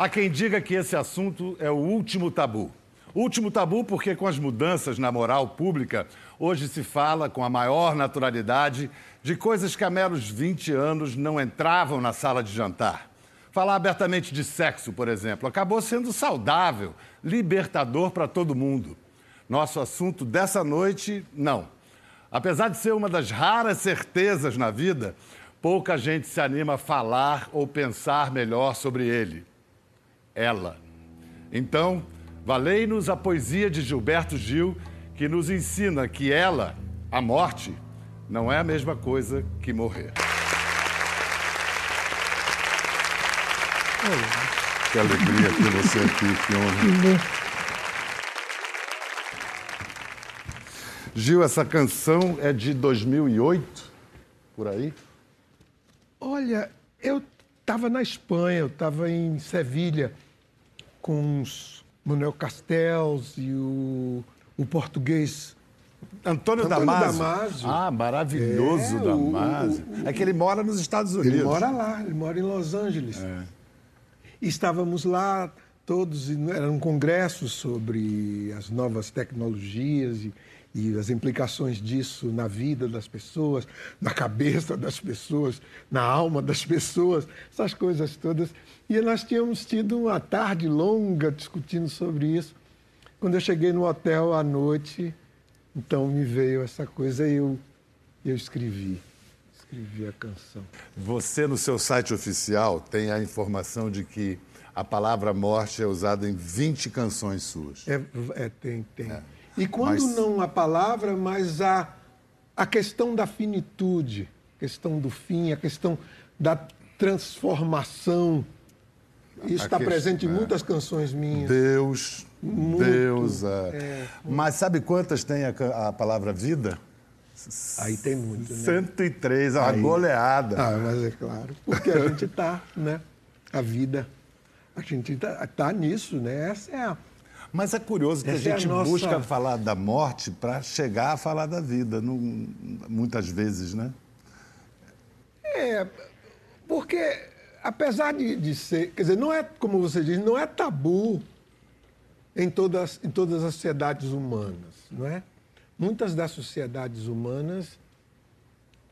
Há quem diga que esse assunto é o último tabu. Último tabu porque, com as mudanças na moral pública, hoje se fala com a maior naturalidade de coisas que há meros 20 anos não entravam na sala de jantar. Falar abertamente de sexo, por exemplo, acabou sendo saudável, libertador para todo mundo. Nosso assunto dessa noite, não. Apesar de ser uma das raras certezas na vida, pouca gente se anima a falar ou pensar melhor sobre ele ela. Então, valei-nos a poesia de Gilberto Gil, que nos ensina que ela, a morte, não é a mesma coisa que morrer. Que alegria ter você aqui, que honra. Gil, essa canção é de 2008, por aí? Olha, eu estava na Espanha, eu estava em Sevilha com os Manuel Castells e o, o português Antônio, Antônio Damasio. Damasio. Ah, maravilhoso é, Damasio. O, o, é que ele mora nos Estados Unidos. Ele mora lá, ele mora em Los Angeles. É. Estávamos lá todos, era um congresso sobre as novas tecnologias e e as implicações disso na vida das pessoas, na cabeça das pessoas, na alma das pessoas, essas coisas todas. E nós tínhamos tido uma tarde longa discutindo sobre isso. Quando eu cheguei no hotel à noite, então me veio essa coisa e eu, eu escrevi. Escrevi a canção. Você, no seu site oficial, tem a informação de que a palavra morte é usada em 20 canções suas. É, é tem, tem. É. E quando mas... não a palavra, mas a, a questão da finitude, a questão do fim, a questão da transformação. Isso está presente em é. muitas canções minhas. Deus, Muito, Deus. É. É, mas sabe quantas tem a, a palavra vida? Aí tem muito, né? 103, é uma Aí... goleada. Ah, mas é claro, porque a gente está, né? A vida, a gente está tá nisso, né? Essa é a mas é curioso que Essa a gente é a nossa... busca falar da morte para chegar a falar da vida, não, muitas vezes, né? É, porque apesar de, de, ser, quer dizer, não é, como você diz, não é tabu em todas, em todas as sociedades humanas, não é? Muitas das sociedades humanas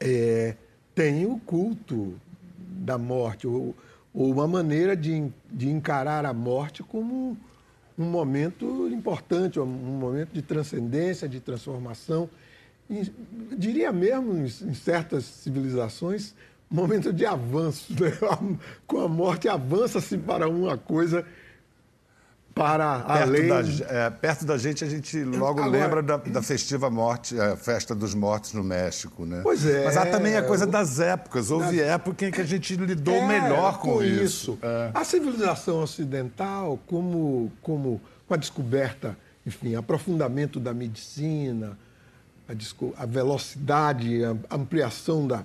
é, têm o culto da morte, ou, ou uma maneira de, de encarar a morte como um momento importante, um momento de transcendência, de transformação. E, diria mesmo, em certas civilizações, momento de avanço. Né? Com a morte, avança-se para uma coisa para perto além... Da, é, perto da gente, a gente logo Agora, lembra da, da, festiva morte, a festa dos mortos no México, né? Pois é. Mas há também a coisa das épocas. Houve época em que a gente lidou é, melhor com, com isso. isso. É. A civilização ocidental, como, como com a descoberta, enfim, aprofundamento da medicina, a, a velocidade, a ampliação da,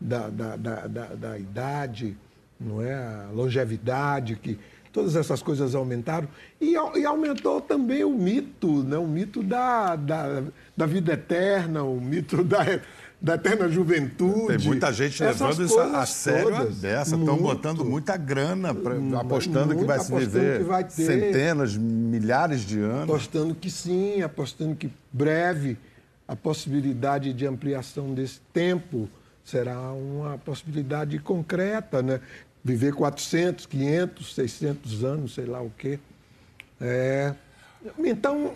da, da, da, da idade, não é? a longevidade, que todas essas coisas aumentaram. E, e aumentou também o mito, né? o mito da, da, da vida eterna, o mito da, da eterna juventude. Tem muita gente levando isso a sério todas, dessa. Estão botando muita grana, pra, apostando que vai se viver vai ter, centenas, milhares de anos. Apostando que sim, apostando que breve a possibilidade de ampliação desse tempo será uma possibilidade concreta, né? Viver 400, 500, 600 anos, sei lá o quê. É... Então,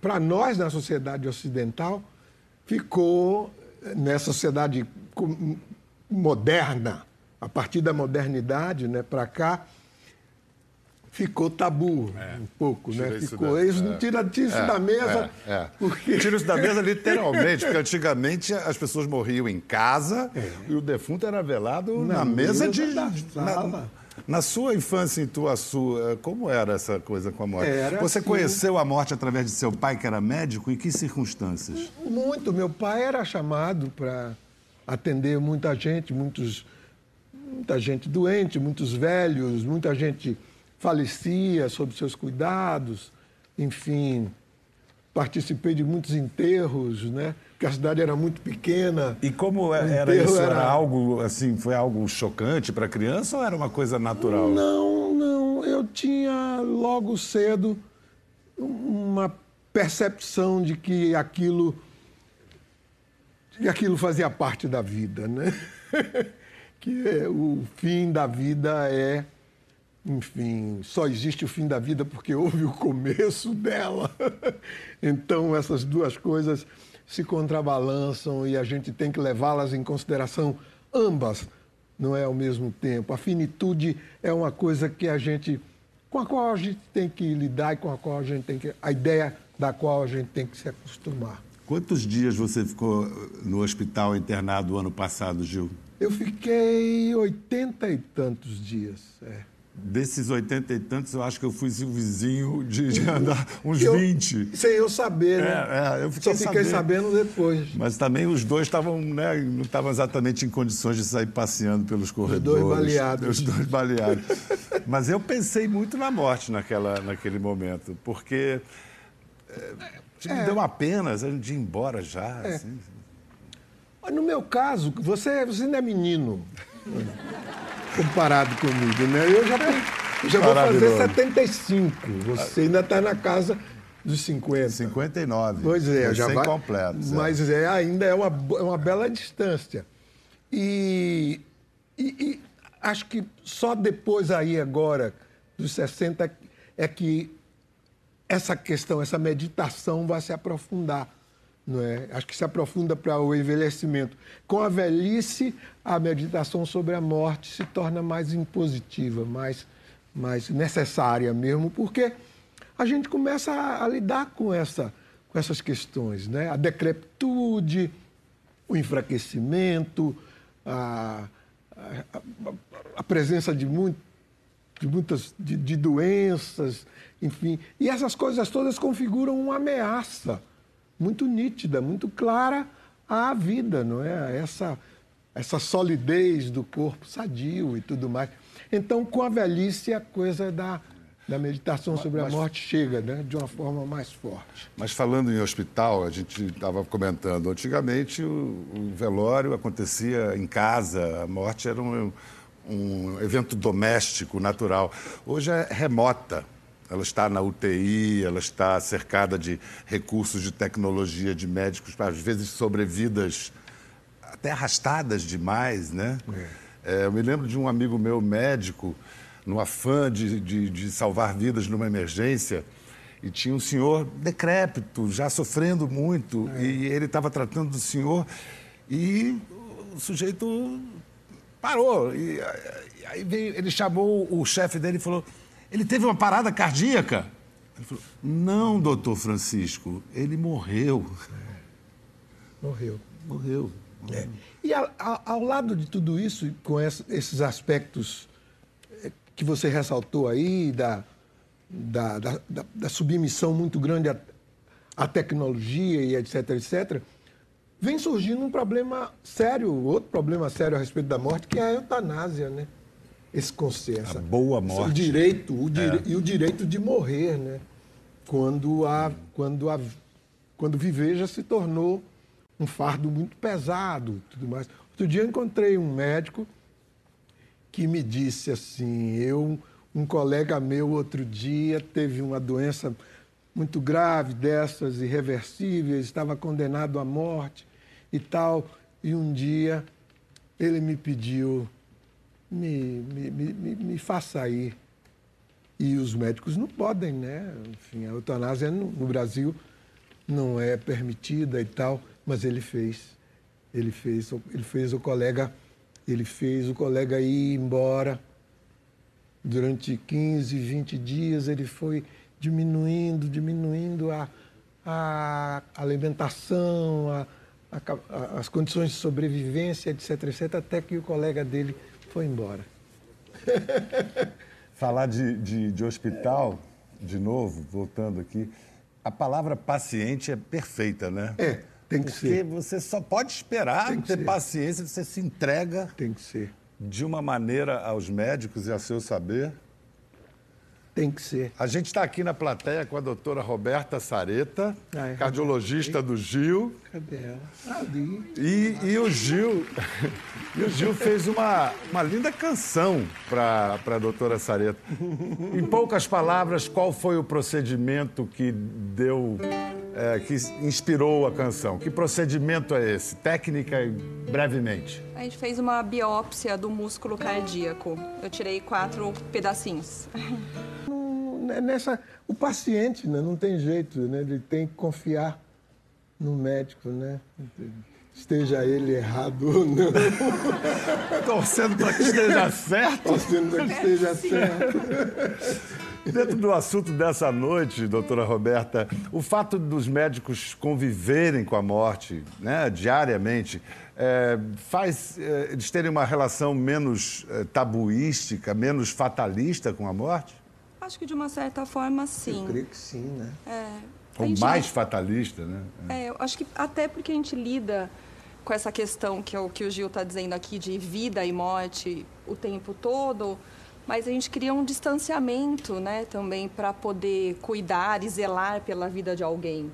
para nós, na sociedade ocidental, ficou, nessa sociedade moderna, a partir da modernidade né, para cá, ficou tabu é, um pouco, né? Ficou. Eles não é, tira, tira isso é, da mesa. É, é. porque... Tira isso da mesa literalmente, porque antigamente as pessoas morriam em casa é. e o defunto era velado na, na mesa, mesa, de. Na, na, sua infância, em sua, como era essa coisa com a morte? Era Você assim... conheceu a morte através de seu pai, que era médico? Em que circunstâncias? Muito. Meu pai era chamado para atender muita gente, muitos, muita gente doente, muitos velhos, muita gente falecia sob seus cuidados, enfim, participei de muitos enterros, né? Porque a cidade era muito pequena. E como era isso? Era... era... algo assim, foi algo chocante para a criança ou era uma coisa natural? Não, não eu tinha logo cedo uma percepção de que aquilo, que aquilo fazia parte da vida, né? que é, o fim da vida é, enfim, só existe o fim da vida porque houve o começo dela. então essas duas coisas se contrabalançam e a gente tem que levá-las em consideração ambas, não é ao mesmo tempo. A finitude é uma coisa que a gente com a qual a gente tem que lidar e com a qual a gente tem que a ideia da qual a gente tem que se acostumar. Quantos dias você ficou no hospital internado ano passado, Gil? Eu fiquei oitenta e tantos dias. É. Desses oitenta e tantos, eu acho que eu fui o vizinho de, de andar uns eu, 20. Sem eu saber, né? É, é, eu fiquei Só fiquei sabendo. sabendo depois. Mas também os dois estavam, né, não estavam exatamente em condições de sair passeando pelos corredores. Os dois baleados. Os dois baleados. Mas eu pensei muito na morte naquela, naquele momento, porque é, me é. deu uma pena gente ir embora já. É. Assim. No meu caso, você, você ainda é menino comparado comigo, né? Eu já, já vou fazer 75. Você ainda está na casa dos 50. 59. Pois é, já vai. completo. Mas é, ainda é uma, é uma bela distância. E, e, e, acho que só depois aí agora, dos 60, é que essa questão, essa meditação vai se aprofundar não é? Acho que se aprofunda para o envelhecimento. Com a velhice, a meditação sobre a morte se torna mais impositiva, mais, mais necessária mesmo, porque a gente começa a, a lidar com, essa, com essas questões, né? A decrepitude, o enfraquecimento, a, a, a presença de, muito, de muitas de, de doenças, enfim. E essas coisas todas configuram uma ameaça muito nítida, muito clara à vida, não é? Essa, essa solidez do corpo sadio e tudo mais. Então, com a velhice, a coisa da, da meditação sobre mas, a morte chega né? de uma forma mais forte. Mas falando em hospital, a gente estava comentando, antigamente o, o, velório acontecia em casa, a morte era um, um evento doméstico, natural. Hoje é remota ela está na UTI, ela está cercada de recursos de tecnologia, de médicos, às vezes sobrevidas até arrastadas demais, né? É. É, eu me lembro de um amigo meu médico, no afã de, de, de salvar vidas numa emergência, e tinha um senhor decrépito, já sofrendo muito, é. e ele estava tratando do senhor, e o sujeito parou. E, aí veio, ele chamou o chefe dele e falou ele teve uma parada cardíaca. Ele falou: Não, doutor Francisco, ele morreu. É. Morreu. Morreu. É. E ao, ao, lado de tudo isso, com esses aspectos é, que você ressaltou aí, da, da, da, da submissão muito grande à, à, tecnologia e etc, etc, vem surgindo um problema sério, outro problema sério a respeito da morte, que é a eutanásia, né? Esse consenso. A boa morte. O direito, o dire... é. e o direito de morrer, né? Quando, a, quando, a, quando viver já se tornou um fardo muito pesado tudo mais. Outro dia eu encontrei um médico que me disse assim, eu, um colega meu outro dia teve uma doença muito grave dessas, irreversíveis, estava condenado à morte e tal, e um dia ele me pediu me, me, me, me faça ir. E os médicos não podem, né? Enfim, a eutanásia no, no Brasil não é permitida e tal, mas ele fez. Ele fez, ele fez o colega, ele fez o colega ir embora. Durante 15, 20 dias ele foi diminuindo, diminuindo a, a alimentação, a, a, as condições de sobrevivência, etc, etc, até que o colega dele foi embora. Falar de, de, de, hospital, de novo, voltando aqui, a palavra paciente é perfeita, né? É, tem que Porque ser. Porque você só pode esperar ter ser. paciência, você se entrega. Tem que ser. De uma maneira aos médicos e a seu saber. Tem que ser. A gente está aqui na plateia com a doutora Roberta Sareta, é, cardiologista do Gil. Cadê ela? Ali. E, e o Gil e o Gil fez uma, uma linda canção para a doutora Sareta. Em poucas palavras, qual foi o procedimento que deu, é, que inspirou a canção? Que procedimento é esse? Técnica e brevemente. A gente fez uma biópsia do músculo cardíaco. Eu tirei quatro pedacinhos. Não- Nessa, o paciente né, não tem jeito, né? ele tem que confiar no médico, né? Esteja ele errado ou não, Torcendo para que esteja certo. torcendo para que esteja certo. Dentro do assunto dessa noite, doutora Roberta, o fato dos médicos conviverem com a morte né, diariamente é, faz é, eles terem uma relação menos é, tabuística, menos fatalista com a morte? Acho que de uma certa forma, sim. Eu creio que sim, né? É, a Ou gente- mais fatalista, né? É, eu acho que até porque a gente lida com essa questão que, é o que o Gil está dizendo aqui de vida e morte o tempo todo, mas a gente cria um distanciamento, né, também para poder cuidar e zelar pela vida de alguém.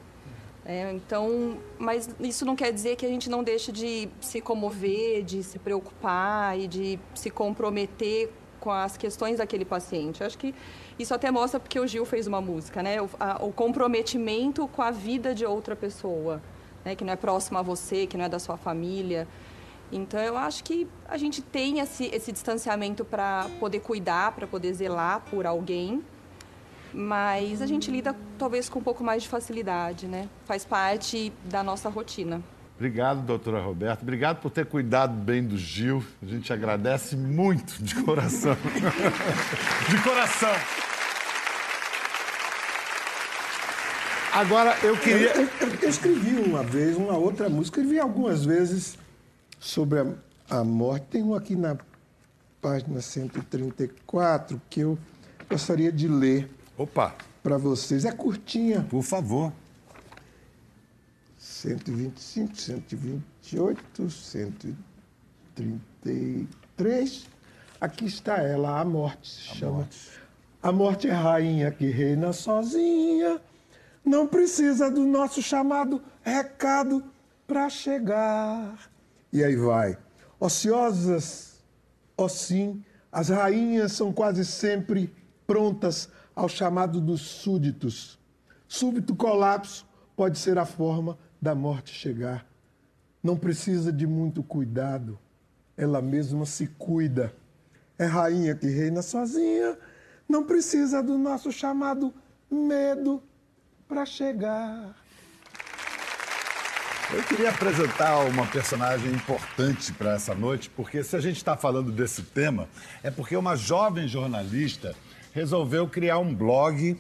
É, então, mas isso não quer dizer que a gente não deixe de se comover, de se preocupar e de se comprometer com as questões daquele paciente. Acho que isso até mostra porque o Gil fez uma música, né? O, a- o comprometimento com a vida de outra pessoa, né? Que não é próxima a você, que não é da sua família. Então, eu acho que a gente tem esse, esse distanciamento para poder cuidar, para poder zelar por alguém, mas a gente lida talvez com um pouco mais de facilidade, né? Faz parte da nossa rotina. Obrigado, doutora Roberta. Obrigado por ter cuidado bem do Gil. A gente agradece muito, de coração. de coração. Agora, eu queria. Eu, eu- eu escrevi uma vez, uma outra música, escrevi algumas vezes sobre a, a morte. Tem um aqui na página 134 que eu gostaria de ler Opa, para vocês. É curtinha. por favor. 125, 128, 133. Aqui está ela, a morte se chama. A morte é rainha que reina sozinha, não precisa do nosso chamado recado para chegar. E aí vai. Ociosas, ó sim, as rainhas são quase sempre prontas ao chamado dos súditos. Súbito colapso pode ser a forma da morte chegar. Não precisa de muito cuidado, ela mesma se cuida. É rainha que reina sozinha, não precisa do nosso chamado medo para chegar. Eu queria apresentar uma personagem importante para essa noite, porque se a gente está falando desse tema, é porque uma jovem jornalista resolveu criar um blog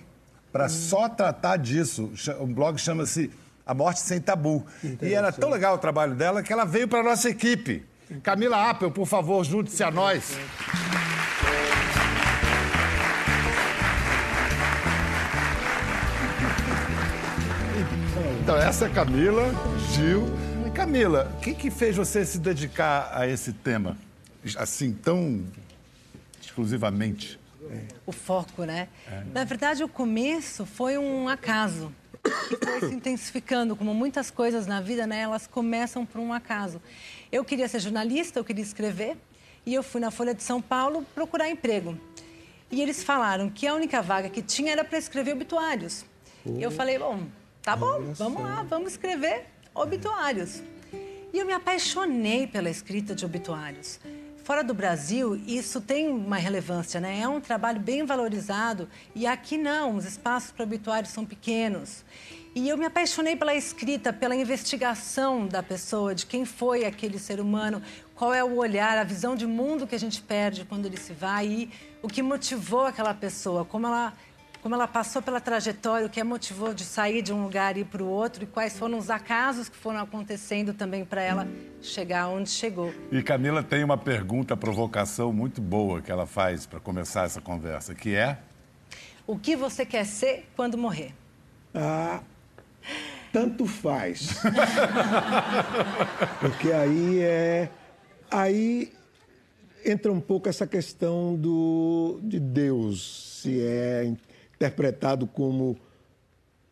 para só tratar disso. O blog chama-se A Morte Sem Tabu. E era tão legal o trabalho dela que ela veio para a nossa equipe. Camila Appel, por favor, junte-se a nós. Então, essa é a Camila, Gil. Camila, o que, que fez você se dedicar a esse tema? Assim, tão exclusivamente? o foco, né? Na verdade, o começo foi um acaso. E foi se intensificando, como muitas coisas na vida, né? Elas começam por um acaso. Eu queria ser jornalista, eu queria escrever, e eu fui na Folha de São Paulo procurar emprego. E eles falaram que a única vaga que tinha era para escrever obituários. E eu falei, bom, tá bom, vamos lá, vamos escrever obituários. E eu me apaixonei pela escrita de obituários. Fora do Brasil, isso tem uma relevância, né? É um trabalho bem valorizado e aqui não, os espaços para obituários são pequenos. E eu me apaixonei pela escrita, pela investigação da pessoa, de quem foi aquele ser humano, qual é o olhar, a visão de mundo que a gente perde quando ele se vai e o que motivou aquela pessoa, como ela como ela passou pela trajetória, o que a motivou de sair de um lugar e ir para o outro e quais foram os acasos que foram acontecendo também para ela chegar onde chegou. E Camila tem uma pergunta, provocação muito boa que ela faz para começar essa conversa, que é... O que você quer ser quando morrer? Ah, tanto faz. Porque aí é. Aí entra um pouco essa questão do, de Deus. se é interpretado como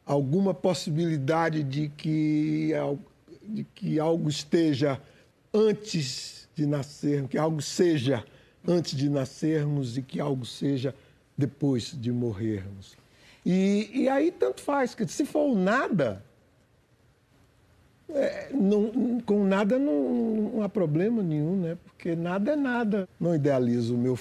alguma possibilidade de que, de que algo esteja antes de nascer, que algo seja antes de nascermos e que algo seja depois de morrermos. E, e aí tanto faz, que se for nada, é, não, com nada não, não, há problema nenhum, né? Porque nada é nada. Não idealizo o meu,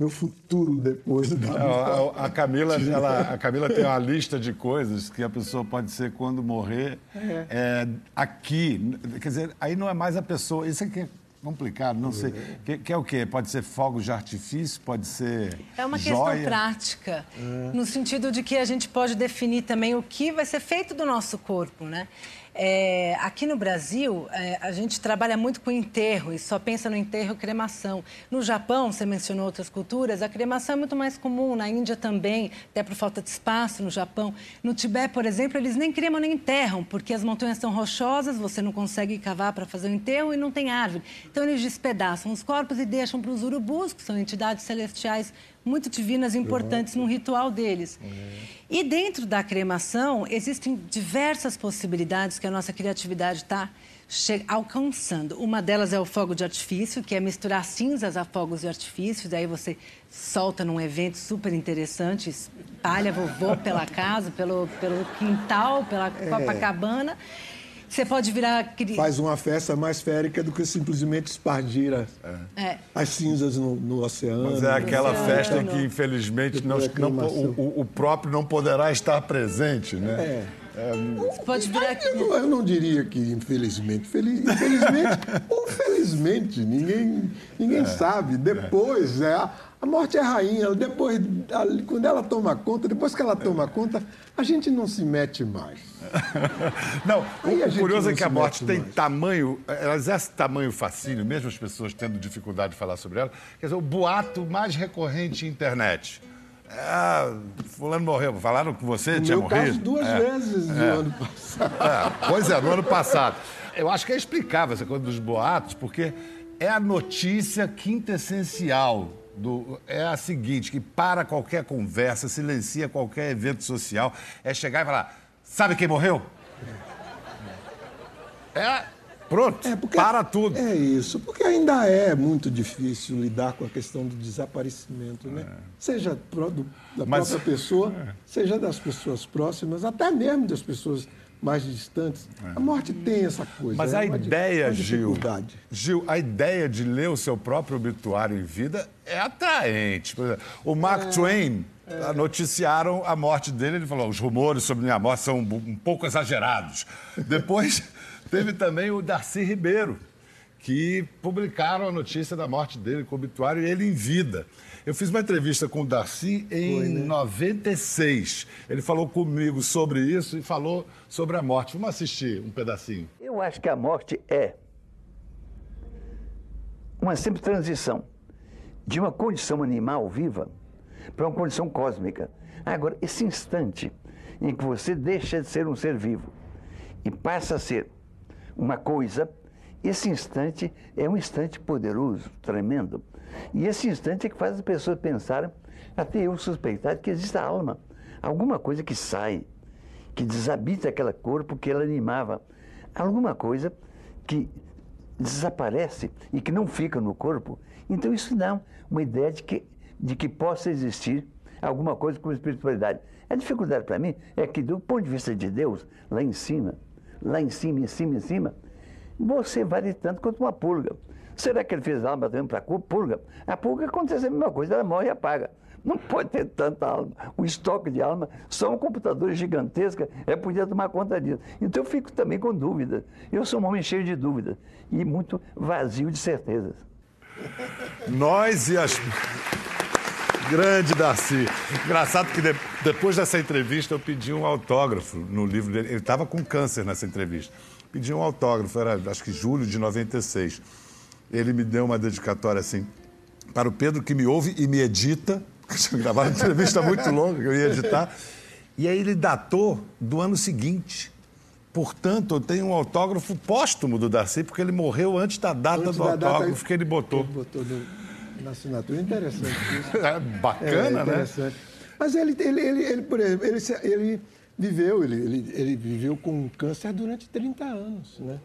meu futuro depois da a, a, Camila, ela, a Camila tem uma lista de coisas que a pessoa pode ser quando morrer é. É, aqui. Quer dizer, aí não é mais a pessoa. Isso aqui é complicado, não sei. Que, que, é o quê? Pode ser fogos de artifício, pode ser. É uma joia. questão prática, é. no sentido de que a gente pode definir também o que vai ser feito do nosso corpo, né? É, aqui no Brasil, é, a gente trabalha muito com enterro e só pensa no enterro cremação. No Japão, você mencionou outras culturas, a cremação é muito mais comum, na Índia também, até por falta de espaço no Japão. No Tibete, por exemplo, eles nem cremam nem enterram, porque as montanhas são rochosas, você não consegue cavar para fazer o enterro e não tem árvore. Então, eles despedaçam os corpos e deixam para os urubus, que são entidades celestiais muito divinas e importantes no ritual deles. E dentro da cremação, existem diversas possibilidades que a nossa criatividade está alcançando. Uma delas é o fogo de artifício, que é misturar cinzas a fogos de artifício, daí você solta num evento super interessante, espalha vovô pela casa, pelo, pelo quintal, pela é. Você pode virar. Faz uma festa mais férica do que simplesmente espargir as, é. as cinzas no, no, oceano. Mas é aquela festa em que, infelizmente, não, não, o, o, próprio não poderá estar presente, né? É. É, pode virar... eu, não, eu não diria que infelizmente. Feliz, infelizmente ou felizmente, ninguém, ninguém é. sabe. Depois, é, a, a morte é rainha. Depois, a, quando ela toma conta, depois que ela toma conta, a gente não se mete mais. Não, Aí o curioso é que a morte tem mais. tamanho, ela exerce tamanho fascínio, mesmo as pessoas tendo dificuldade de falar sobre ela. Quer dizer, o boato mais recorrente na internet. É, fulano morreu. Falaram com você, no tinha meu morrido? Caso, duas é, vezes no é. ano passado. É, pois é, no ano passado. Eu acho que é explicável essa coisa dos boatos, porque é a notícia quintessencial do, é a seguinte, que para qualquer conversa, silencia qualquer evento social, é chegar e falar, sabe quem morreu? É, pronto, é para tudo. É isso, porque ainda é muito difícil lidar com a questão do desaparecimento, né? É. Seja do, da Mas, própria pessoa, é. seja das pessoas próximas, até mesmo das pessoas mais distantes. É. A morte tem essa coisa. Mas é a ideia, Gil, Gil, a ideia de ler o seu próprio obituário em vida é atraente. Exemplo, o Mark é. Twain é. noticiaram a morte dele, ele falou: os rumores sobre minha morte são um pouco exagerados. Depois teve também o Darcy Ribeiro, que publicaram a notícia da morte dele com o obituário e ele em vida. Eu fiz uma entrevista com o Darcy em Foi, né? 96. Ele falou comigo sobre isso e falou sobre a morte. Vamos assistir um pedacinho. Eu acho que a morte é uma simples transição de uma condição animal viva para uma condição cósmica. Agora, esse instante em que você deixa de ser um ser vivo e passa a ser uma coisa, esse instante é um instante poderoso, tremendo. E esse instante é que faz as pessoas pensarem, até eu suspeitar, que existe a alma. Alguma coisa que sai, que desabita aquele corpo que ela animava. Alguma coisa que desaparece e que não fica no corpo. Então isso dá uma ideia de que, de que possa existir alguma coisa com espiritualidade. A dificuldade para mim é que, do ponto de vista de Deus, lá em cima, lá em cima, em cima, em cima, você vale tanto quanto uma pulga. Será que ele fez alma também para a pulga? A pulga acontece a mesma coisa, ela morre e apaga. Não pode ter tanta alma. O estoque de alma são computadores gigantescos, é podia tomar conta disso. Então eu fico também com dúvidas. Eu sou um homem cheio de dúvidas e muito vazio de certezas. Nós e as. Grande Darcy. Engraçado que de... depois dessa entrevista eu pedi um autógrafo no livro dele. Ele estava com câncer nessa entrevista. Pedi um autógrafo, era acho que julho de 96 ele me deu uma dedicatória assim, para o Pedro que me ouve e me edita, tinha gravado uma entrevista muito longa que eu ia editar, e aí ele datou do ano seguinte. Portanto, eu tenho um autógrafo póstumo do Darcy, porque ele morreu antes da data antes do da autógrafo data que ele botou. Ele botou no, na assinatura. Interessante isso. É bacana, é, interessante. né? Mas ele, ele, ele, ele por exemplo, ele, ele viveu, ele, ele, ele viveu com câncer durante 30 anos, né?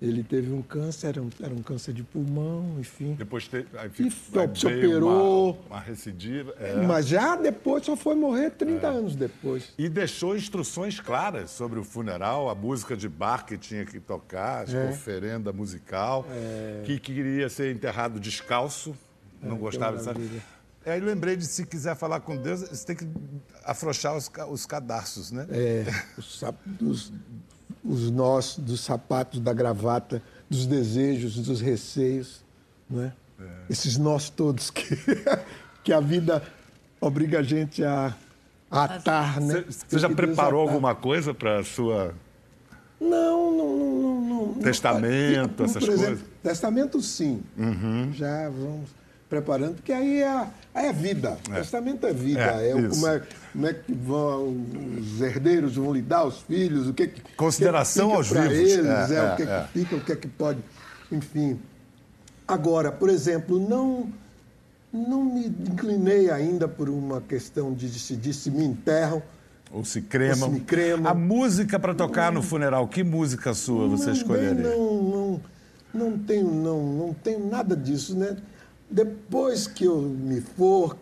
Ele teve um câncer, era um, era um câncer de pulmão, enfim. Depois te, aí E se aí veio operou. Uma, uma recidiva. é. Mas já depois só foi morrer 30 anos depois. E deixou instruções claras sobre o funeral, a música de bar que tinha que tocar, que É. oferenda musical, que queria ser enterrado descalço, não gostava disso. maravilha. Aí lembrei de se quiser falar com Deus, você tem que afrouxar os, os cadarços, né? É, os, dos- os nós dos sapatos, da gravata, dos desejos, dos receios, né? Esses nós todos que, que a vida obriga a gente a, a atar, né? Você, já preparou desatar. alguma coisa para a sua. Não, não, não, não, não. Testamento, Por essas exemplo, coisas? Uhum. Testamento, sim. Já vamos preparando, porque aí é, a- aí é vida. Testamento é vida. É, É, o- como, é, como é que vão, os herdeiros vão lidar, os filhos, o que que. Consideração o que aos vivos. Eles, É, é, é, o que, é. que fica, o que é que pode. Enfim. Agora, por exemplo, não. Não me inclinei ainda por uma questão de decidir se me enterram. Ou se cremam. Ou se me cremam. A música para tocar no funeral, que música sua você escolheria? Não, não, não tenho, não, não tenho nada disso, né? Depois que eu me for,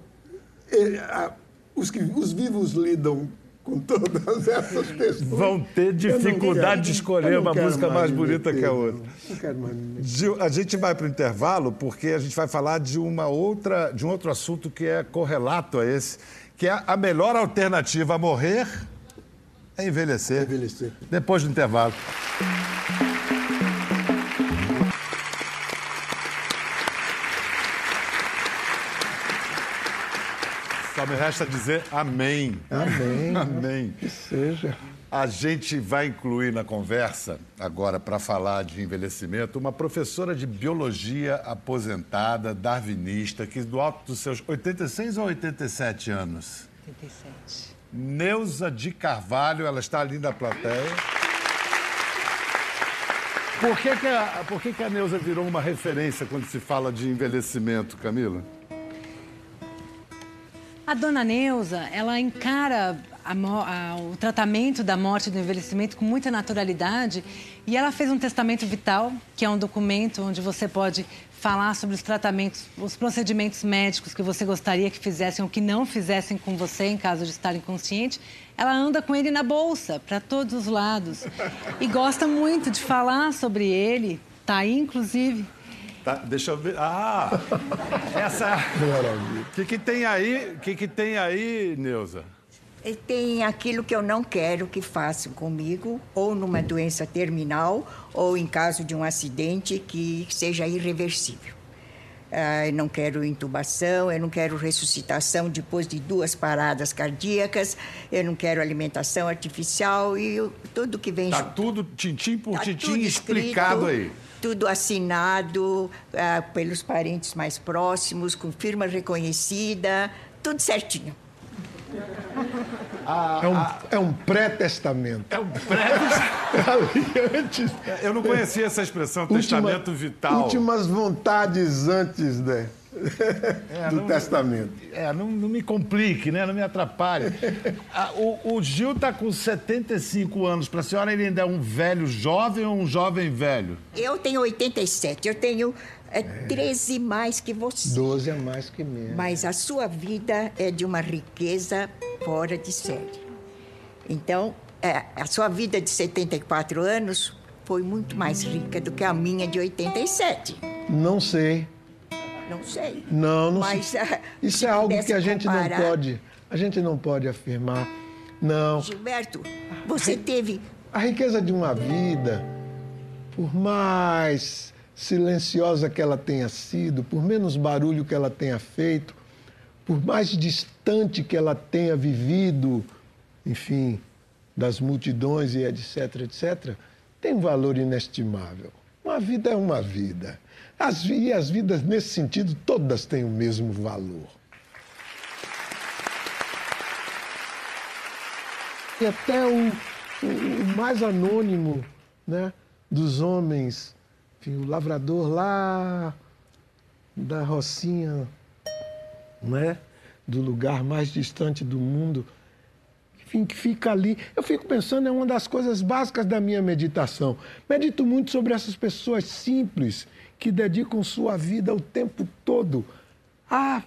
eh, a- os, que, os vivos lidam com todas essas questões. Vão ter dificuldade de escolher uma música mais me bonita meter, que a outra. Não quero mais me. Gil, a gente vai para o intervalo porque a gente vai falar de uma outra, de um outro assunto que é correlato a esse, que é a melhor alternativa a morrer é envelhecer. Envelhecer. Depois do intervalo. Só me resta dizer amém. Amém. Amém. Que seja. A gente vai incluir na conversa, agora para falar de envelhecimento, uma professora de biologia aposentada, darwinista, que do alto dos seus 86 ou 87 anos, 87. Neuza de Carvalho, ela está ali na plateia. Por que, que, a, por que, que a Neuza virou uma referência quando se fala de envelhecimento, Camila? A dona Neuza, ela encara a a- o tratamento da morte e do envelhecimento com muita naturalidade e ela fez um testamento vital, que é um documento onde você pode falar sobre os tratamentos, os procedimentos médicos que você gostaria que fizessem ou que não fizessem com você em caso de estar inconsciente. Ela anda com ele na bolsa, para todos os lados. E gosta muito de falar sobre ele, tá aí inclusive. Tá, deixa eu ver. Ah! Essa. Maravilha. O que, que tem aí? O que, que tem aí, Neuza? E Tem aquilo que eu não quero que façam comigo, ou numa doença terminal, ou em caso de um acidente que seja irreversível. Ah, eu não quero intubação, eu não quero ressuscitação depois de duas paradas cardíacas, eu não quero alimentação artificial e eu- tudo que vem Tá junto. tudo tintim por Tá tintim explicado escrito, aí. Tudo assinado ah, pelos parentes mais próximos, com firma reconhecida, tudo certinho. É um, é um pré-testamento. É um. Ali antes. Eu não conhecia essa expressão, Última- testamento vital. Últimas vontades antes né, do não- testamento. É, não, não me complique, né? Não me atrapalhe. Ah, o, o Gil está com 75 anos. Para a senhora, ele ainda é um velho jovem ou um jovem velho? Eu tenho 87, eu tenho é, 13 mais que você. Doze é mais que menos. Mas a sua vida é de uma riqueza fora de série. Então, é, a sua vida de 74 anos foi muito mais rica do que a minha de 87. Não sei. Não sei. Não, não Mas, sei. ah, Isso é algo que a gente não comparar- pode. A gente não pode afirmar. Não. Gilberto, você teve A riqueza de uma vida, por mais silenciosa que ela tenha sido, por menos barulho que ela tenha feito, por mais distante que ela tenha vivido, enfim, das multidões e etc, etc, tem um valor inestimável. Uma vida é uma vida. As, e as vidas, nesse sentido, todas têm o mesmo valor. E até o, o- o mais anônimo né, dos homens, enfim, o lavrador lá da Rocinha, né, do lugar mais distante do mundo, enfim, que fica ali. Eu fico pensando, é uma das coisas básicas da minha meditação. Medito muito sobre essas pessoas simples que dedicam sua vida o tempo todo a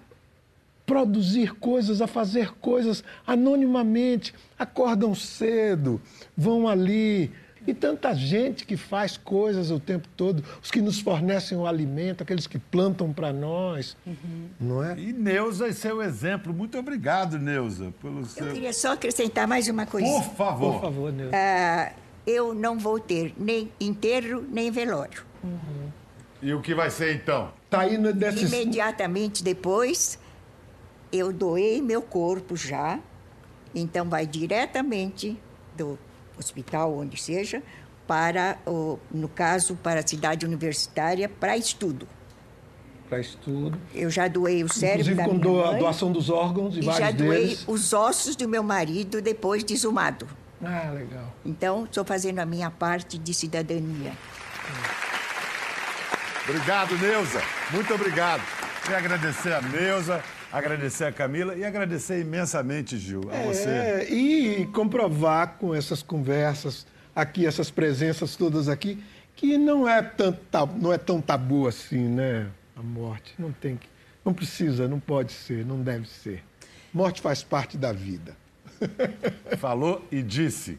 produzir coisas, a fazer coisas anonimamente, acordam cedo, vão ali. E tanta gente que faz coisas o tempo todo, os que nos fornecem o alimento, aqueles que plantam para nós, uhum. não é? E Neuza é seu exemplo. Muito obrigado, Neuza, pelo seu... Eu queria só acrescentar mais uma coisa. Por favor. Por favor, Neuza. Uh, eu não vou ter nem enterro, nem velório. Uhum. E o que vai ser então? Tá indo desses... Imediatamente depois, eu doei meu corpo já, então vai diretamente do hospital, onde seja, para, o, no caso, para a cidade universitária, para estudo. Para estudo. Eu já doei o cérebro Inclusive da com minha mãe, doação dos órgãos e, e vários já doei deles. os ossos do meu marido depois de exumado. Ah, legal. Então, estou fazendo a minha parte de cidadania. Obrigado, Neuza. Muito obrigado. Queria agradecer a Neuza, agradecer a Camila e agradecer imensamente, Gil, a é, você. E comprovar com essas conversas aqui, essas presenças todas aqui, que não é, tanto, não é tão tabu assim, né? A morte. Não tem que. Não precisa, não pode ser, não deve ser. Morte faz parte da vida. Falou e disse.